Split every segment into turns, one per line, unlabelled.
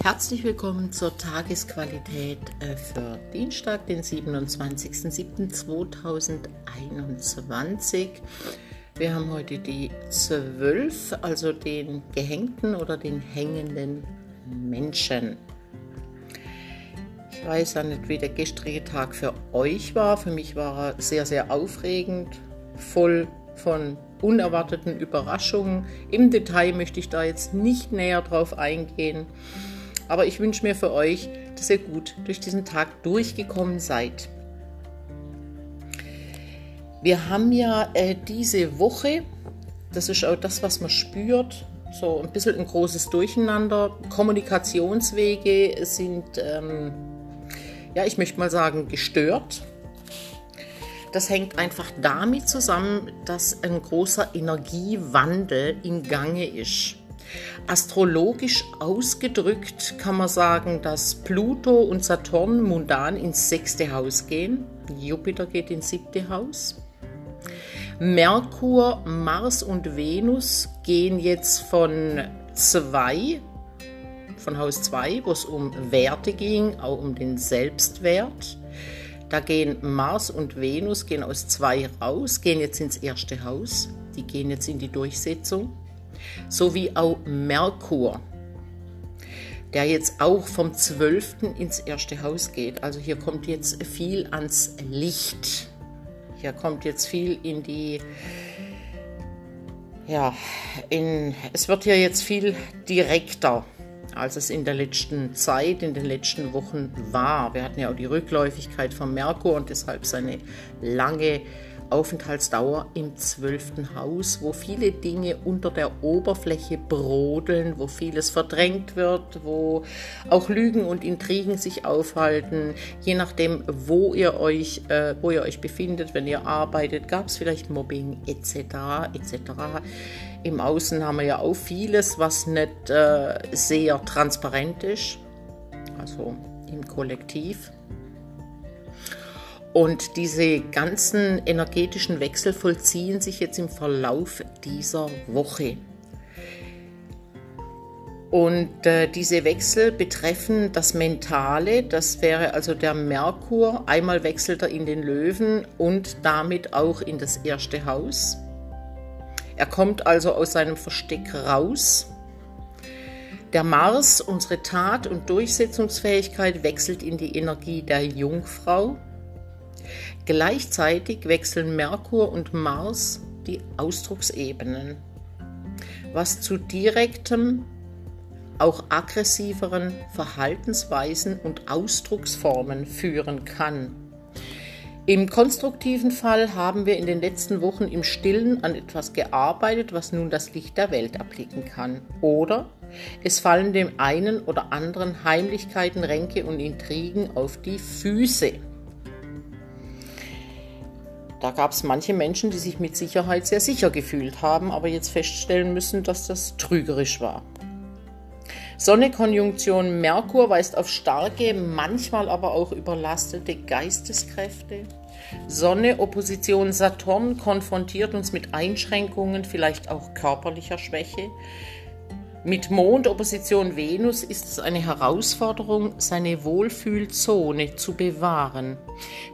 Herzlich willkommen zur Tagesqualität äh, für Dienstag, den 27.07.2021. Wir haben heute die 12, also den gehängten oder den hängenden Menschen. Ich weiß ja nicht, wie der gestrige Tag für euch war. Für mich war er sehr, sehr aufregend, voll von unerwarteten Überraschungen. Im Detail möchte ich da jetzt nicht näher drauf eingehen. Aber ich wünsche mir für euch, dass ihr gut durch diesen Tag durchgekommen seid. Wir haben ja äh, diese Woche, das ist auch das, was man spürt, so ein bisschen ein großes Durcheinander. Kommunikationswege sind, ähm, ja, ich möchte mal sagen, gestört. Das hängt einfach damit zusammen, dass ein großer Energiewandel im Gange ist. Astrologisch ausgedrückt kann man sagen, dass Pluto und Saturn mundan ins sechste Haus gehen. Jupiter geht ins siebte Haus. Merkur, Mars und Venus gehen jetzt von zwei, von Haus 2, wo es um Werte ging, auch um den Selbstwert. Da gehen Mars und Venus gehen aus zwei raus, gehen jetzt ins erste Haus. Die gehen jetzt in die Durchsetzung sowie auch Merkur, der jetzt auch vom 12. ins erste Haus geht. Also hier kommt jetzt viel ans Licht. Hier kommt jetzt viel in die, ja, in, es wird hier jetzt viel direkter, als es in der letzten Zeit, in den letzten Wochen war. Wir hatten ja auch die Rückläufigkeit von Merkur und deshalb seine lange Aufenthaltsdauer im zwölften Haus, wo viele Dinge unter der Oberfläche brodeln, wo vieles verdrängt wird, wo auch Lügen und Intrigen sich aufhalten. Je nachdem, wo ihr euch, äh, wo ihr euch befindet, wenn ihr arbeitet, gab es vielleicht Mobbing etc. etc. Im Außen haben wir ja auch vieles, was nicht äh, sehr transparent ist, also im Kollektiv. Und diese ganzen energetischen Wechsel vollziehen sich jetzt im Verlauf dieser Woche. Und äh, diese Wechsel betreffen das Mentale, das wäre also der Merkur, einmal wechselt er in den Löwen und damit auch in das erste Haus. Er kommt also aus seinem Versteck raus. Der Mars, unsere Tat- und Durchsetzungsfähigkeit, wechselt in die Energie der Jungfrau. Gleichzeitig wechseln Merkur und Mars die Ausdrucksebenen, was zu direktem, auch aggressiveren Verhaltensweisen und Ausdrucksformen führen kann. Im konstruktiven Fall haben wir in den letzten Wochen im Stillen an etwas gearbeitet, was nun das Licht der Welt erblicken kann. Oder es fallen dem einen oder anderen Heimlichkeiten, Ränke und Intrigen auf die Füße. Da gab es manche Menschen, die sich mit Sicherheit sehr sicher gefühlt haben, aber jetzt feststellen müssen, dass das trügerisch war. Sonne-Konjunktion Merkur weist auf starke, manchmal aber auch überlastete Geisteskräfte. Sonne-Opposition Saturn konfrontiert uns mit Einschränkungen, vielleicht auch körperlicher Schwäche. Mit Mondopposition Venus ist es eine Herausforderung, seine Wohlfühlzone zu bewahren.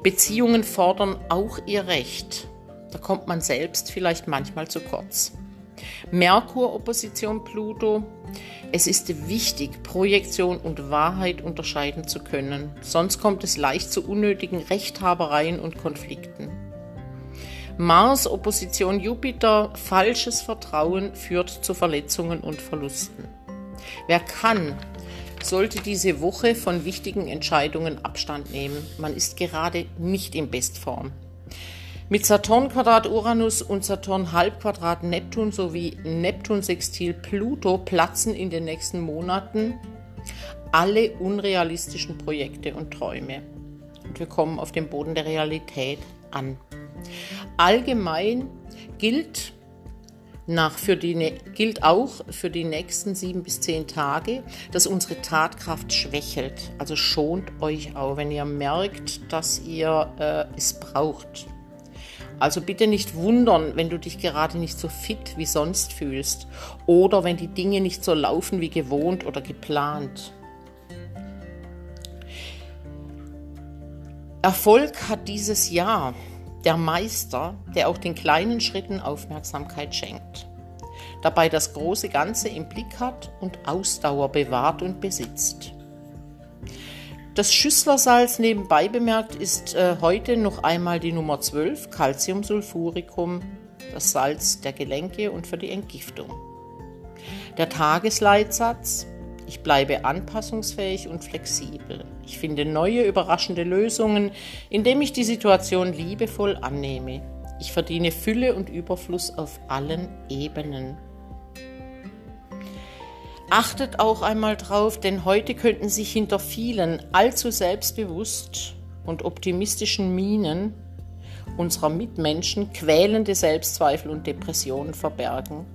Beziehungen fordern auch ihr Recht. Da kommt man selbst vielleicht manchmal zu kurz. Merkur-Opposition Pluto. Es ist wichtig, Projektion und Wahrheit unterscheiden zu können. Sonst kommt es leicht zu unnötigen Rechthabereien und Konflikten. Mars Opposition Jupiter, falsches Vertrauen führt zu Verletzungen und Verlusten. Wer kann, sollte diese Woche von wichtigen Entscheidungen Abstand nehmen. Man ist gerade nicht in Bestform. Mit Saturn Quadrat Uranus und Saturn Halbquadrat Neptun sowie Neptun Sextil Pluto platzen in den nächsten Monaten alle unrealistischen Projekte und Träume. Und wir kommen auf den Boden der Realität an allgemein gilt, nach für die, gilt auch für die nächsten sieben bis zehn Tage, dass unsere Tatkraft schwächelt. Also schont euch auch, wenn ihr merkt, dass ihr äh, es braucht. Also bitte nicht wundern, wenn du dich gerade nicht so fit wie sonst fühlst oder wenn die Dinge nicht so laufen wie gewohnt oder geplant. Erfolg hat dieses Jahr der Meister, der auch den kleinen Schritten Aufmerksamkeit schenkt, dabei das große Ganze im Blick hat und Ausdauer bewahrt und besitzt. Das Schüsslersalz nebenbei bemerkt ist äh, heute noch einmal die Nummer 12, Calciumsulfuricum, das Salz der Gelenke und für die Entgiftung. Der Tagesleitsatz, ich bleibe anpassungsfähig und flexibel. Ich finde neue, überraschende Lösungen, indem ich die Situation liebevoll annehme. Ich verdiene Fülle und Überfluss auf allen Ebenen. Achtet auch einmal drauf, denn heute könnten sich hinter vielen allzu selbstbewusst und optimistischen Minen unserer Mitmenschen quälende Selbstzweifel und Depressionen verbergen.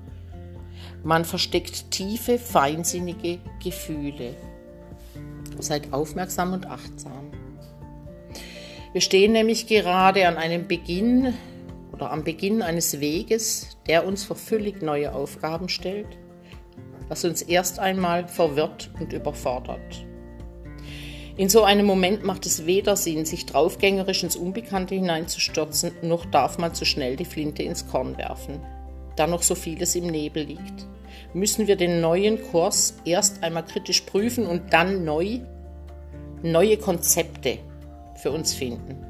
Man versteckt tiefe, feinsinnige Gefühle. Seid aufmerksam und achtsam. Wir stehen nämlich gerade an einem Beginn oder am Beginn eines Weges, der uns vor völlig neue Aufgaben stellt was uns erst einmal verwirrt und überfordert. In so einem Moment macht es weder Sinn, sich draufgängerisch ins Unbekannte hineinzustürzen, noch darf man zu schnell die Flinte ins Korn werfen, da noch so vieles im Nebel liegt. Müssen wir den neuen Kurs erst einmal kritisch prüfen und dann neu neue Konzepte für uns finden.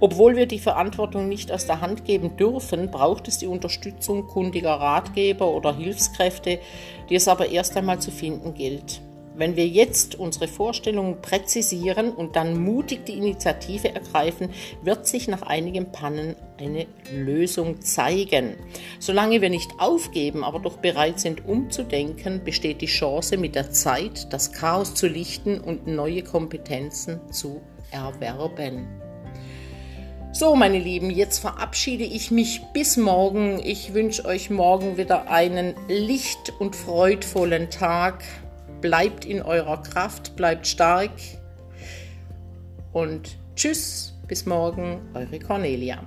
Obwohl wir die Verantwortung nicht aus der Hand geben dürfen, braucht es die Unterstützung kundiger Ratgeber oder Hilfskräfte, die es aber erst einmal zu finden gilt. Wenn wir jetzt unsere Vorstellungen präzisieren und dann mutig die Initiative ergreifen, wird sich nach einigen Pannen eine Lösung zeigen. Solange wir nicht aufgeben, aber doch bereit sind umzudenken, besteht die Chance, mit der Zeit das Chaos zu lichten und neue Kompetenzen zu erwerben. So, meine Lieben, jetzt verabschiede ich mich bis morgen. Ich wünsche euch morgen wieder einen licht- und freudvollen Tag. Bleibt in eurer Kraft, bleibt stark und tschüss, bis morgen, eure Cornelia.